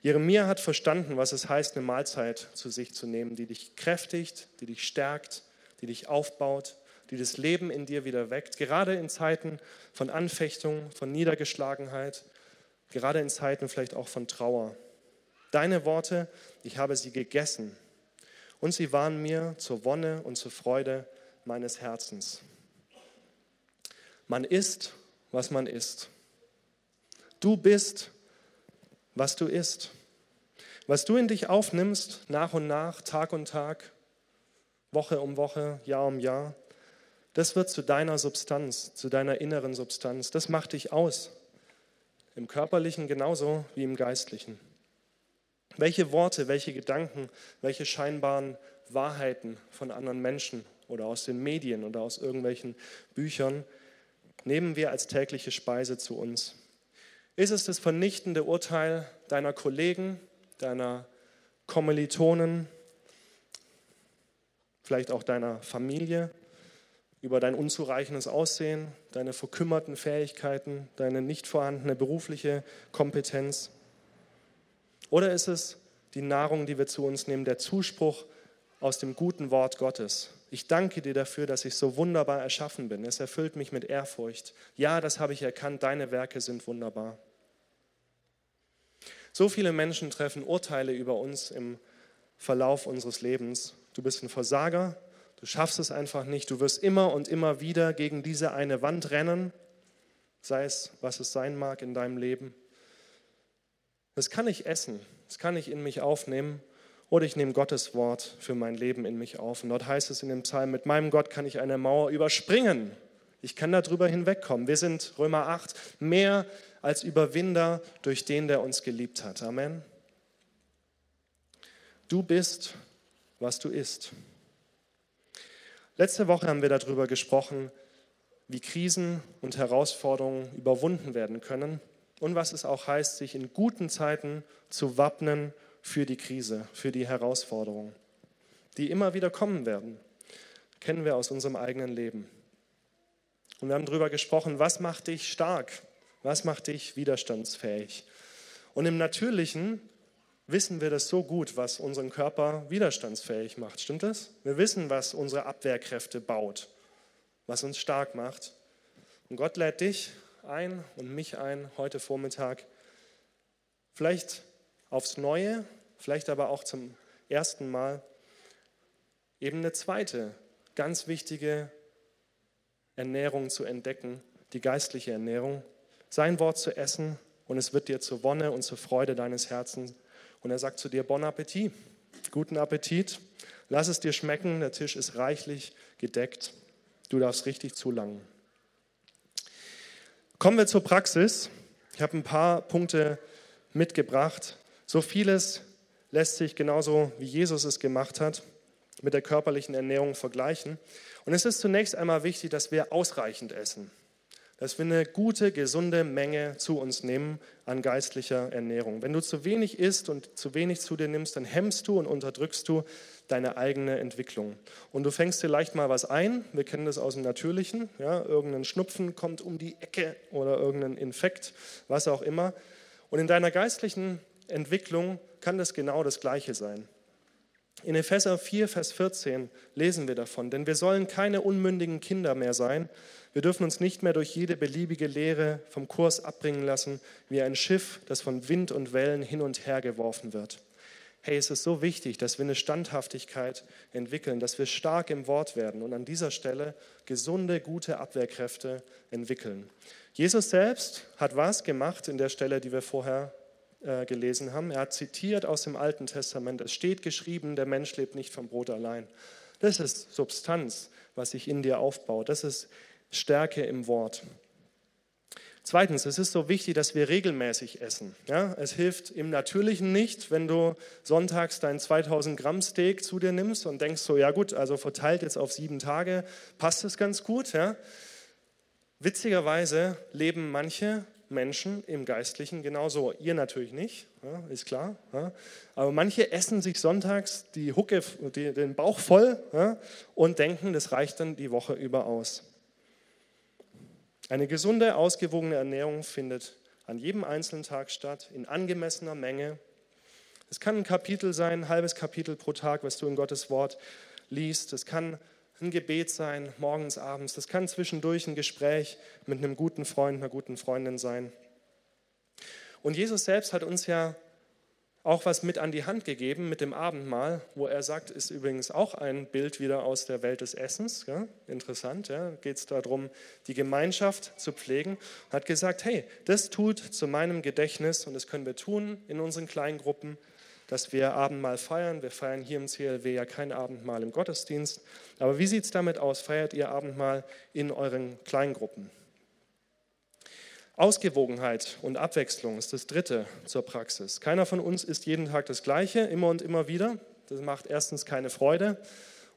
S1: Jeremia hat verstanden, was es heißt, eine Mahlzeit zu sich zu nehmen, die dich kräftigt, die dich stärkt, die dich aufbaut, die das Leben in dir wieder weckt, gerade in Zeiten von Anfechtung, von Niedergeschlagenheit, gerade in Zeiten vielleicht auch von Trauer. Deine Worte, ich habe sie gegessen und sie waren mir zur Wonne und zur Freude meines Herzens. Man ist, was man ist. Du bist, was du isst. Was du in dich aufnimmst, nach und nach, Tag um Tag, Woche um Woche, Jahr um Jahr, das wird zu deiner Substanz, zu deiner inneren Substanz. Das macht dich aus. Im körperlichen genauso wie im geistlichen. Welche Worte, welche Gedanken, welche scheinbaren Wahrheiten von anderen Menschen oder aus den Medien oder aus irgendwelchen Büchern nehmen wir als tägliche Speise zu uns? Ist es das vernichtende Urteil deiner Kollegen, deiner Kommilitonen, vielleicht auch deiner Familie, über dein unzureichendes Aussehen, deine verkümmerten Fähigkeiten, deine nicht vorhandene berufliche Kompetenz? Oder ist es die Nahrung, die wir zu uns nehmen, der Zuspruch aus dem guten Wort Gottes? Ich danke dir dafür, dass ich so wunderbar erschaffen bin. Es erfüllt mich mit Ehrfurcht. Ja, das habe ich erkannt, deine Werke sind wunderbar. So viele Menschen treffen Urteile über uns im Verlauf unseres Lebens. Du bist ein Versager, Du schaffst es einfach nicht. Du wirst immer und immer wieder gegen diese eine Wand rennen, sei es, was es sein mag in deinem Leben. Das kann ich essen, das kann ich in mich aufnehmen oder ich nehme Gottes Wort für mein Leben in mich auf. Und dort heißt es in dem Psalm, mit meinem Gott kann ich eine Mauer überspringen. Ich kann darüber hinwegkommen. Wir sind, Römer 8, mehr als Überwinder durch den, der uns geliebt hat. Amen. Du bist, was du isst. Letzte Woche haben wir darüber gesprochen, wie Krisen und Herausforderungen überwunden werden können und was es auch heißt, sich in guten Zeiten zu wappnen für die Krise, für die Herausforderungen, die immer wieder kommen werden. Kennen wir aus unserem eigenen Leben. Und wir haben darüber gesprochen, was macht dich stark? Was macht dich widerstandsfähig? Und im Natürlichen wissen wir das so gut, was unseren Körper widerstandsfähig macht. Stimmt das? Wir wissen, was unsere Abwehrkräfte baut, was uns stark macht. Und Gott lädt dich ein und mich ein heute Vormittag, vielleicht aufs Neue, vielleicht aber auch zum ersten Mal, eben eine zweite, ganz wichtige Ernährung zu entdecken, die geistliche Ernährung, sein Wort zu essen und es wird dir zur Wonne und zur Freude deines Herzens. Und er sagt zu dir, Bon Appetit, guten Appetit, lass es dir schmecken, der Tisch ist reichlich gedeckt, du darfst richtig zulangen. Kommen wir zur Praxis. Ich habe ein paar Punkte mitgebracht. So vieles lässt sich genauso wie Jesus es gemacht hat mit der körperlichen Ernährung vergleichen. Und es ist zunächst einmal wichtig, dass wir ausreichend essen, dass wir eine gute, gesunde Menge zu uns nehmen an geistlicher Ernährung. Wenn du zu wenig isst und zu wenig zu dir nimmst, dann hemmst du und unterdrückst du deine eigene Entwicklung. Und du fängst dir leicht mal was ein. Wir kennen das aus dem Natürlichen. Ja, irgendein Schnupfen kommt um die Ecke oder irgendein Infekt, was auch immer. Und in deiner geistlichen Entwicklung kann das genau das Gleiche sein. In Epheser 4, Vers 14 lesen wir davon, denn wir sollen keine unmündigen Kinder mehr sein. Wir dürfen uns nicht mehr durch jede beliebige Lehre vom Kurs abbringen lassen, wie ein Schiff, das von Wind und Wellen hin und her geworfen wird. Hey, es ist so wichtig, dass wir eine Standhaftigkeit entwickeln, dass wir stark im Wort werden und an dieser Stelle gesunde, gute Abwehrkräfte entwickeln. Jesus selbst hat was gemacht in der Stelle, die wir vorher äh, gelesen haben. Er hat zitiert aus dem Alten Testament. Es steht geschrieben, der Mensch lebt nicht vom Brot allein. Das ist Substanz, was sich in dir aufbaut. Das ist Stärke im Wort. Zweitens, es ist so wichtig, dass wir regelmäßig essen. Ja, es hilft im Natürlichen nicht, wenn du sonntags dein 2000 Gramm Steak zu dir nimmst und denkst so, ja gut, also verteilt jetzt auf sieben Tage, passt es ganz gut. Ja. Witzigerweise leben manche Menschen im Geistlichen genauso. Ihr natürlich nicht, ja, ist klar. Ja. Aber manche essen sich sonntags die Hucke, die, den Bauch voll ja, und denken, das reicht dann die Woche über aus. Eine gesunde, ausgewogene Ernährung findet an jedem einzelnen Tag statt, in angemessener Menge. Es kann ein Kapitel sein, ein halbes Kapitel pro Tag, was du in Gottes Wort liest. Es kann ein Gebet sein, morgens, abends. Das kann zwischendurch ein Gespräch mit einem guten Freund, einer guten Freundin sein. Und Jesus selbst hat uns ja auch was mit an die Hand gegeben mit dem Abendmahl, wo er sagt, ist übrigens auch ein Bild wieder aus der Welt des Essens. Ja? Interessant, ja? geht es darum, die Gemeinschaft zu pflegen. Hat gesagt, hey, das tut zu meinem Gedächtnis und das können wir tun in unseren kleinen Gruppen dass wir Abendmahl feiern. Wir feiern hier im CLW ja kein Abendmahl im Gottesdienst. Aber wie sieht es damit aus? Feiert ihr Abendmahl in euren Kleingruppen? Ausgewogenheit und Abwechslung ist das Dritte zur Praxis. Keiner von uns isst jeden Tag das Gleiche, immer und immer wieder. Das macht erstens keine Freude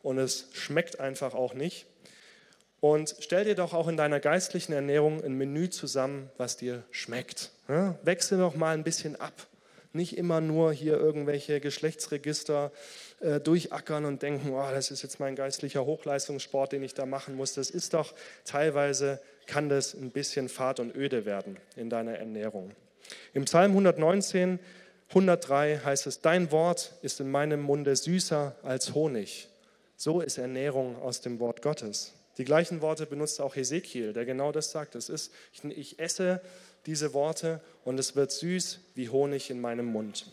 S1: und es schmeckt einfach auch nicht. Und stell dir doch auch in deiner geistlichen Ernährung ein Menü zusammen, was dir schmeckt. Wechsel doch mal ein bisschen ab nicht immer nur hier irgendwelche Geschlechtsregister äh, durchackern und denken, oh, das ist jetzt mein geistlicher Hochleistungssport, den ich da machen muss. Das ist doch teilweise, kann das ein bisschen fad und öde werden in deiner Ernährung. Im Psalm 119, 103 heißt es, dein Wort ist in meinem Munde süßer als Honig. So ist Ernährung aus dem Wort Gottes. Die gleichen Worte benutzt auch Hesekiel, der genau das sagt. Es ist, ich, ich esse diese Worte und es wird süß wie Honig in meinem Mund.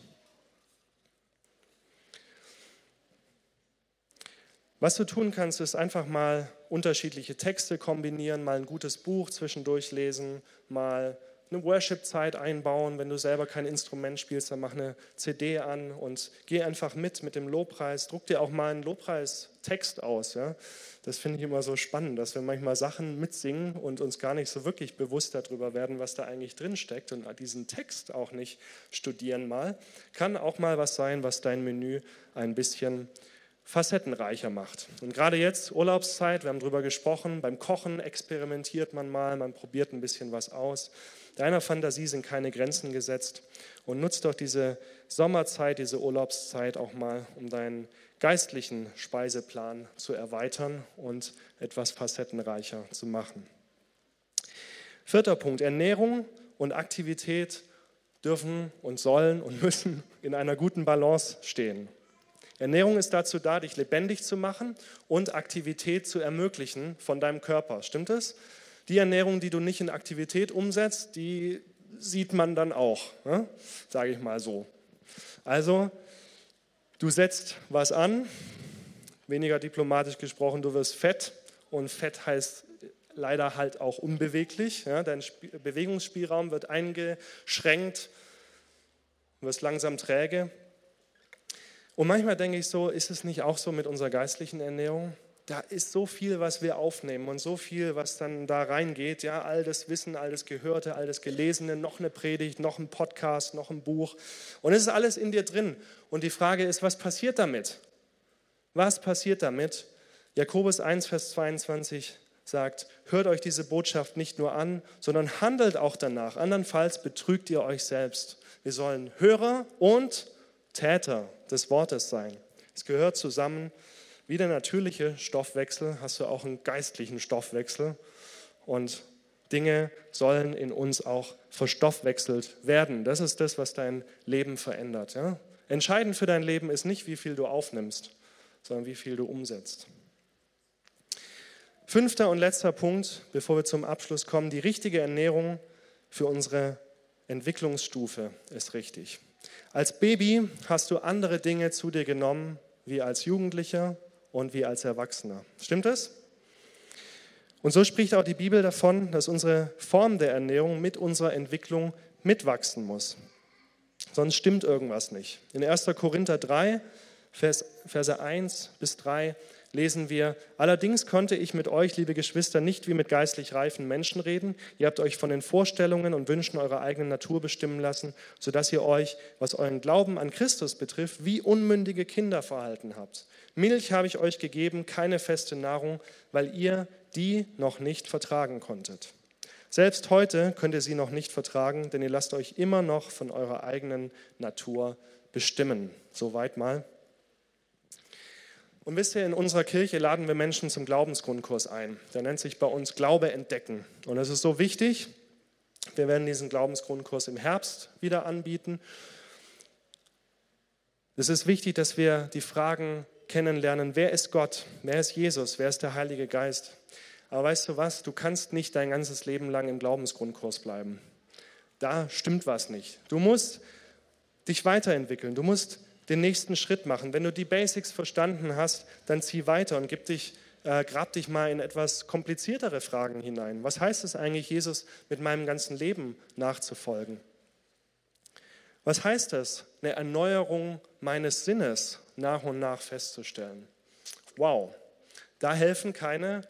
S1: Was du tun kannst, ist einfach mal unterschiedliche Texte kombinieren, mal ein gutes Buch zwischendurch lesen, mal eine Worship-Zeit einbauen. Wenn du selber kein Instrument spielst, dann mach eine CD an und geh einfach mit mit dem Lobpreis. Druck dir auch mal einen Lobpreistext aus. Ja? Das finde ich immer so spannend, dass wir manchmal Sachen mitsingen und uns gar nicht so wirklich bewusst darüber werden, was da eigentlich drin steckt und diesen Text auch nicht studieren mal. Kann auch mal was sein, was dein Menü ein bisschen facettenreicher macht. Und gerade jetzt Urlaubszeit, wir haben darüber gesprochen, beim Kochen experimentiert man mal, man probiert ein bisschen was aus. Deiner Fantasie sind keine Grenzen gesetzt und nutzt doch diese Sommerzeit, diese Urlaubszeit auch mal, um deinen geistlichen Speiseplan zu erweitern und etwas facettenreicher zu machen. Vierter Punkt, Ernährung und Aktivität dürfen und sollen und müssen in einer guten Balance stehen. Ernährung ist dazu da, dich lebendig zu machen und Aktivität zu ermöglichen von deinem Körper. Stimmt es? Die Ernährung, die du nicht in Aktivität umsetzt, die sieht man dann auch, ne? sage ich mal so. Also, du setzt was an, weniger diplomatisch gesprochen, du wirst fett und Fett heißt leider halt auch unbeweglich. Ja? Dein Bewegungsspielraum wird eingeschränkt, du wirst langsam träge. Und manchmal denke ich so, ist es nicht auch so mit unserer geistlichen Ernährung? Da ist so viel, was wir aufnehmen und so viel, was dann da reingeht. Ja, all das Wissen, all das Gehörte, all das Gelesene, noch eine Predigt, noch ein Podcast, noch ein Buch. Und es ist alles in dir drin. Und die Frage ist, was passiert damit? Was passiert damit? Jakobus 1, Vers 22 sagt, hört euch diese Botschaft nicht nur an, sondern handelt auch danach. Andernfalls betrügt ihr euch selbst. Wir sollen Hörer und Täter des Wortes sein. Es gehört zusammen. Wie der natürliche Stoffwechsel hast du auch einen geistlichen Stoffwechsel. Und Dinge sollen in uns auch verstoffwechselt werden. Das ist das, was dein Leben verändert. Ja? Entscheidend für dein Leben ist nicht, wie viel du aufnimmst, sondern wie viel du umsetzt. Fünfter und letzter Punkt, bevor wir zum Abschluss kommen, die richtige Ernährung für unsere Entwicklungsstufe ist richtig. Als Baby hast du andere Dinge zu dir genommen wie als Jugendlicher und wie als Erwachsener. Stimmt das? Und so spricht auch die Bibel davon, dass unsere Form der Ernährung mit unserer Entwicklung mitwachsen muss. Sonst stimmt irgendwas nicht. In 1. Korinther 3, Vers, Verse 1 bis 3 lesen wir, allerdings konnte ich mit euch, liebe Geschwister, nicht wie mit geistlich reifen Menschen reden. Ihr habt euch von den Vorstellungen und Wünschen eurer eigenen Natur bestimmen lassen, sodass ihr euch, was euren Glauben an Christus betrifft, wie unmündige Kinder verhalten habt. Milch habe ich euch gegeben, keine feste Nahrung, weil ihr die noch nicht vertragen konntet. Selbst heute könnt ihr sie noch nicht vertragen, denn ihr lasst euch immer noch von eurer eigenen Natur bestimmen. Soweit mal. Und wisst ihr, in unserer Kirche laden wir Menschen zum Glaubensgrundkurs ein. Der nennt sich bei uns Glaube entdecken. Und das ist so wichtig. Wir werden diesen Glaubensgrundkurs im Herbst wieder anbieten. Es ist wichtig, dass wir die Fragen kennenlernen, wer ist Gott, wer ist Jesus, wer ist der Heilige Geist. Aber weißt du was, du kannst nicht dein ganzes Leben lang im Glaubensgrundkurs bleiben. Da stimmt was nicht. Du musst dich weiterentwickeln, du musst den nächsten Schritt machen. Wenn du die Basics verstanden hast, dann zieh weiter und gib dich, äh, grab dich mal in etwas kompliziertere Fragen hinein. Was heißt es eigentlich, Jesus mit meinem ganzen Leben nachzufolgen? Was heißt es, eine Erneuerung meines Sinnes nach und nach festzustellen? Wow, da helfen keine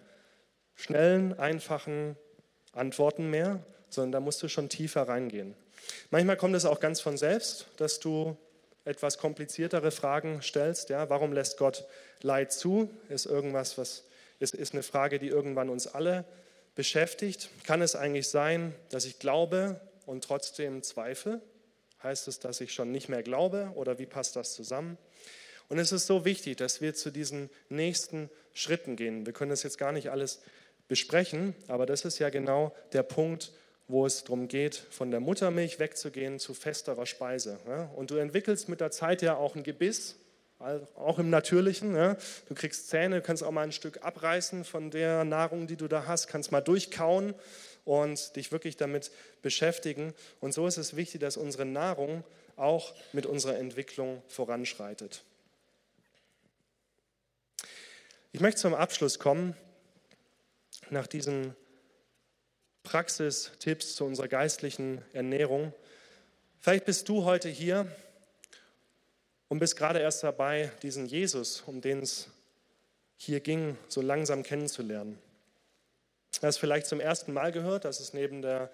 S1: schnellen, einfachen Antworten mehr, sondern da musst du schon tiefer reingehen. Manchmal kommt es auch ganz von selbst, dass du etwas kompliziertere Fragen stellst. Ja, warum lässt Gott Leid zu? Ist irgendwas, was ist, ist eine Frage, die irgendwann uns alle beschäftigt. Kann es eigentlich sein, dass ich glaube und trotzdem zweifle? Heißt es, dass ich schon nicht mehr glaube oder wie passt das zusammen? Und es ist so wichtig, dass wir zu diesen nächsten Schritten gehen. Wir können das jetzt gar nicht alles besprechen, aber das ist ja genau der Punkt, wo es darum geht, von der Muttermilch wegzugehen zu festerer Speise. Und du entwickelst mit der Zeit ja auch ein Gebiss, auch im Natürlichen. Du kriegst Zähne, kannst auch mal ein Stück abreißen von der Nahrung, die du da hast, kannst mal durchkauen und dich wirklich damit beschäftigen. Und so ist es wichtig, dass unsere Nahrung auch mit unserer Entwicklung voranschreitet. Ich möchte zum Abschluss kommen, nach diesen Praxistipps zu unserer geistlichen Ernährung. Vielleicht bist du heute hier und bist gerade erst dabei, diesen Jesus, um den es hier ging, so langsam kennenzulernen. Du hast vielleicht zum ersten Mal gehört, dass es neben der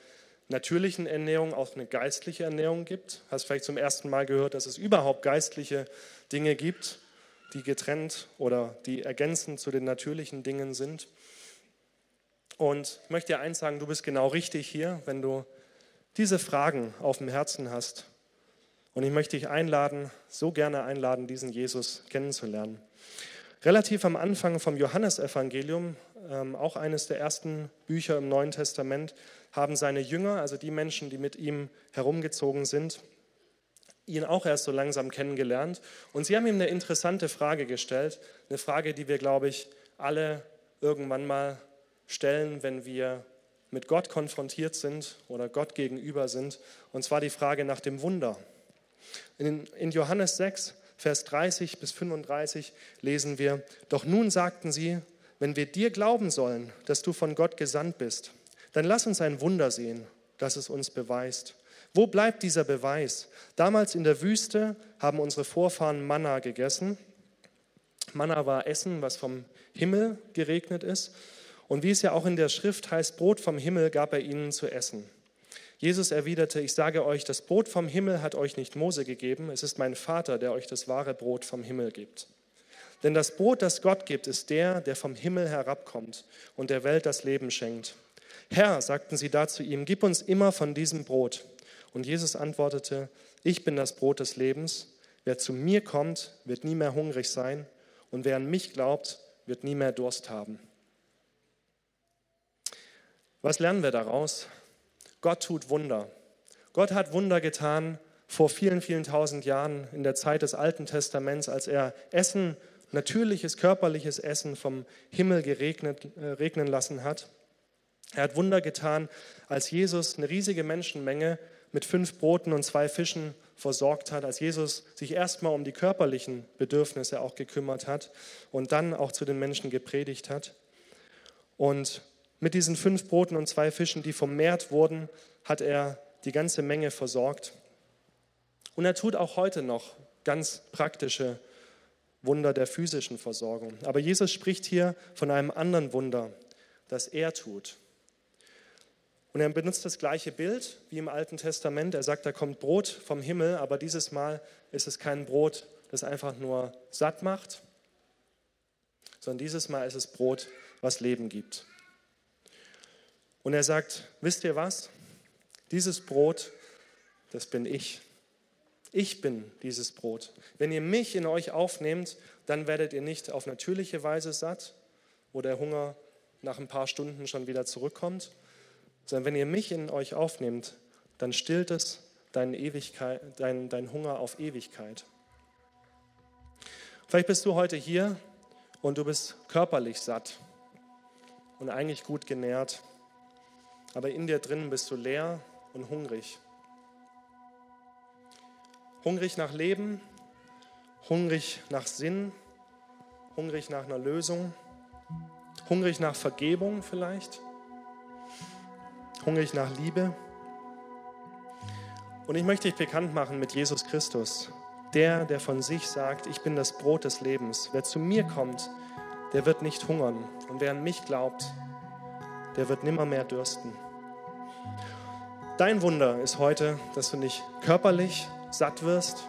S1: natürlichen Ernährung auch eine geistliche Ernährung gibt. Hast vielleicht zum ersten Mal gehört, dass es überhaupt geistliche Dinge gibt, die getrennt oder die ergänzend zu den natürlichen Dingen sind. Und ich möchte dir eins sagen, du bist genau richtig hier, wenn du diese Fragen auf dem Herzen hast. Und ich möchte dich einladen, so gerne einladen, diesen Jesus kennenzulernen. Relativ am Anfang vom Johannesevangelium, ähm, auch eines der ersten Bücher im Neuen Testament, haben seine Jünger, also die Menschen, die mit ihm herumgezogen sind, ihn auch erst so langsam kennengelernt. Und sie haben ihm eine interessante Frage gestellt, eine Frage, die wir, glaube ich, alle irgendwann mal stellen, wenn wir mit Gott konfrontiert sind oder Gott gegenüber sind. Und zwar die Frage nach dem Wunder. In, in Johannes 6, Vers 30 bis 35 lesen wir, Doch nun sagten sie, wenn wir dir glauben sollen, dass du von Gott gesandt bist, dann lass uns ein Wunder sehen, das es uns beweist. Wo bleibt dieser Beweis? Damals in der Wüste haben unsere Vorfahren Manna gegessen. Manna war Essen, was vom Himmel geregnet ist. Und wie es ja auch in der Schrift heißt, Brot vom Himmel gab er ihnen zu essen. Jesus erwiderte, ich sage euch, das Brot vom Himmel hat euch nicht Mose gegeben, es ist mein Vater, der euch das wahre Brot vom Himmel gibt. Denn das Brot, das Gott gibt, ist der, der vom Himmel herabkommt und der Welt das Leben schenkt. Herr, sagten sie da zu ihm, gib uns immer von diesem Brot. Und Jesus antwortete, ich bin das Brot des Lebens. Wer zu mir kommt, wird nie mehr hungrig sein, und wer an mich glaubt, wird nie mehr Durst haben. Was lernen wir daraus? Gott tut Wunder. Gott hat Wunder getan vor vielen, vielen tausend Jahren in der Zeit des Alten Testaments, als er Essen, natürliches, körperliches Essen vom Himmel geregnet, äh, regnen lassen hat. Er hat Wunder getan, als Jesus eine riesige Menschenmenge mit fünf Broten und zwei Fischen versorgt hat, als Jesus sich erstmal um die körperlichen Bedürfnisse auch gekümmert hat und dann auch zu den Menschen gepredigt hat. Und mit diesen fünf Broten und zwei Fischen, die vermehrt wurden, hat er die ganze Menge versorgt. Und er tut auch heute noch ganz praktische Wunder der physischen Versorgung. Aber Jesus spricht hier von einem anderen Wunder, das er tut. Und er benutzt das gleiche Bild wie im Alten Testament. Er sagt, da kommt Brot vom Himmel, aber dieses Mal ist es kein Brot, das einfach nur satt macht, sondern dieses Mal ist es Brot, was Leben gibt. Und er sagt, wisst ihr was? Dieses Brot, das bin ich. Ich bin dieses Brot. Wenn ihr mich in euch aufnehmt, dann werdet ihr nicht auf natürliche Weise satt, wo der Hunger nach ein paar Stunden schon wieder zurückkommt, sondern wenn ihr mich in euch aufnehmt, dann stillt es dein, Ewigkeit, dein, dein Hunger auf Ewigkeit. Vielleicht bist du heute hier und du bist körperlich satt und eigentlich gut genährt aber in dir drin bist du leer und hungrig. Hungrig nach Leben, hungrig nach Sinn, hungrig nach einer Lösung, hungrig nach Vergebung vielleicht, hungrig nach Liebe. Und ich möchte dich bekannt machen mit Jesus Christus, der, der von sich sagt, ich bin das Brot des Lebens. Wer zu mir kommt, der wird nicht hungern. Und wer an mich glaubt, der wird nimmer mehr dürsten. Dein Wunder ist heute, dass du nicht körperlich satt wirst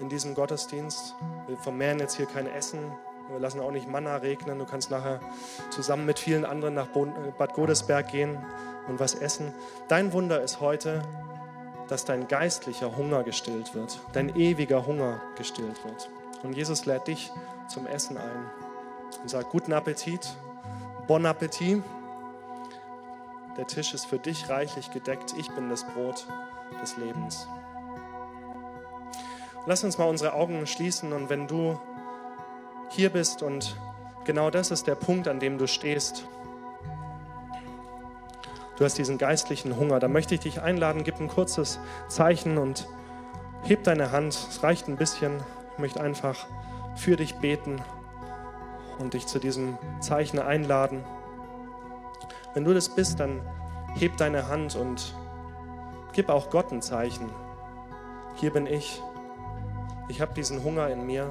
S1: in diesem Gottesdienst. Wir vermehren jetzt hier kein Essen. Wir lassen auch nicht Manna regnen. Du kannst nachher zusammen mit vielen anderen nach Bad Godesberg gehen und was essen. Dein Wunder ist heute, dass dein geistlicher Hunger gestillt wird, dein ewiger Hunger gestillt wird. Und Jesus lädt dich zum Essen ein und sagt, guten Appetit, bon Appetit. Der Tisch ist für dich reichlich gedeckt. Ich bin das Brot des Lebens. Lass uns mal unsere Augen schließen und wenn du hier bist und genau das ist der Punkt, an dem du stehst, du hast diesen geistlichen Hunger, dann möchte ich dich einladen, gib ein kurzes Zeichen und heb deine Hand. Es reicht ein bisschen. Ich möchte einfach für dich beten und dich zu diesem Zeichen einladen. Wenn du das bist, dann heb deine Hand und gib auch Gott ein Zeichen. Hier bin ich. Ich habe diesen Hunger in mir.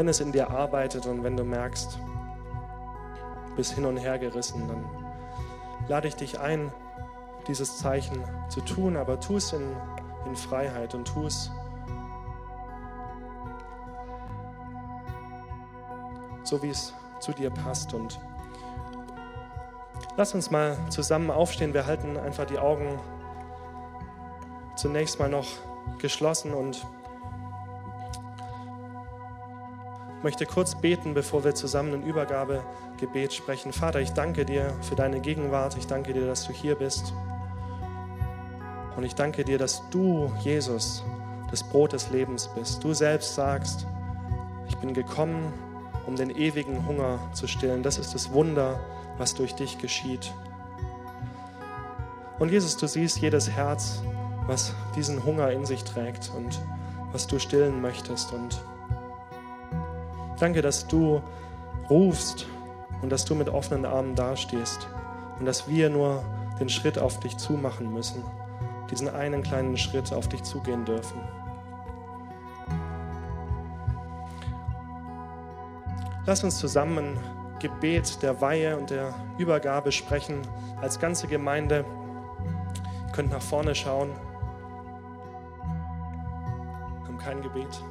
S1: Wenn es in dir arbeitet und wenn du merkst, du bist hin und her gerissen, dann lade ich dich ein, dieses Zeichen zu tun, aber tu es in, in Freiheit und tu es so, wie es zu dir passt. Und lass uns mal zusammen aufstehen. Wir halten einfach die Augen zunächst mal noch geschlossen und Ich möchte kurz beten, bevor wir zusammen ein Übergabegebet sprechen. Vater, ich danke dir für deine Gegenwart. Ich danke dir, dass du hier bist. Und ich danke dir, dass du, Jesus, das Brot des Lebens bist. Du selbst sagst, ich bin gekommen, um den ewigen Hunger zu stillen. Das ist das Wunder, was durch dich geschieht. Und Jesus, du siehst jedes Herz, was diesen Hunger in sich trägt und was du stillen möchtest. Und danke, dass du rufst und dass du mit offenen Armen dastehst und dass wir nur den Schritt auf dich zumachen müssen, diesen einen kleinen Schritt auf dich zugehen dürfen. Lass uns zusammen Gebet der Weihe und der Übergabe sprechen als ganze Gemeinde. Ihr könnt nach vorne schauen. Wir haben kein Gebet.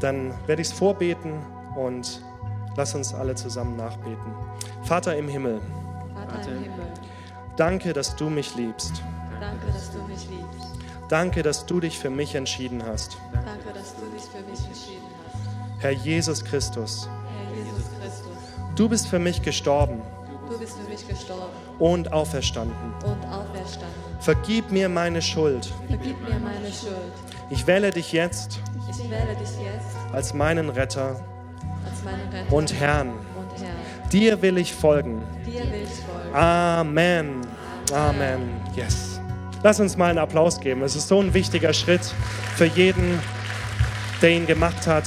S1: Dann werde ich es vorbeten und lass uns alle zusammen nachbeten. Vater im Himmel,
S2: Vater im Himmel,
S1: danke, dass du mich liebst.
S2: danke, dass du mich liebst.
S1: Danke, dass du dich für mich entschieden hast.
S2: Danke, dass du dich für mich entschieden hast.
S1: Herr Jesus Christus,
S2: Herr Jesus Christus,
S1: du bist für mich gestorben
S2: du bist für mich gestorben
S1: und auferstanden.
S2: und auferstanden.
S1: Vergib mir meine Schuld.
S2: Vergib mir meine Schuld.
S1: Ich wähle dich jetzt
S2: Ich wähle dich jetzt
S1: als meinen Retter
S2: als meinen Retter
S1: und Herrn.
S2: und Herrn.
S1: Dir will ich folgen.
S2: Dir will ich folgen.
S1: Amen. Amen. Yes. Lass uns mal einen Applaus geben. Es ist so ein wichtiger Schritt für jeden, der ihn gemacht hat.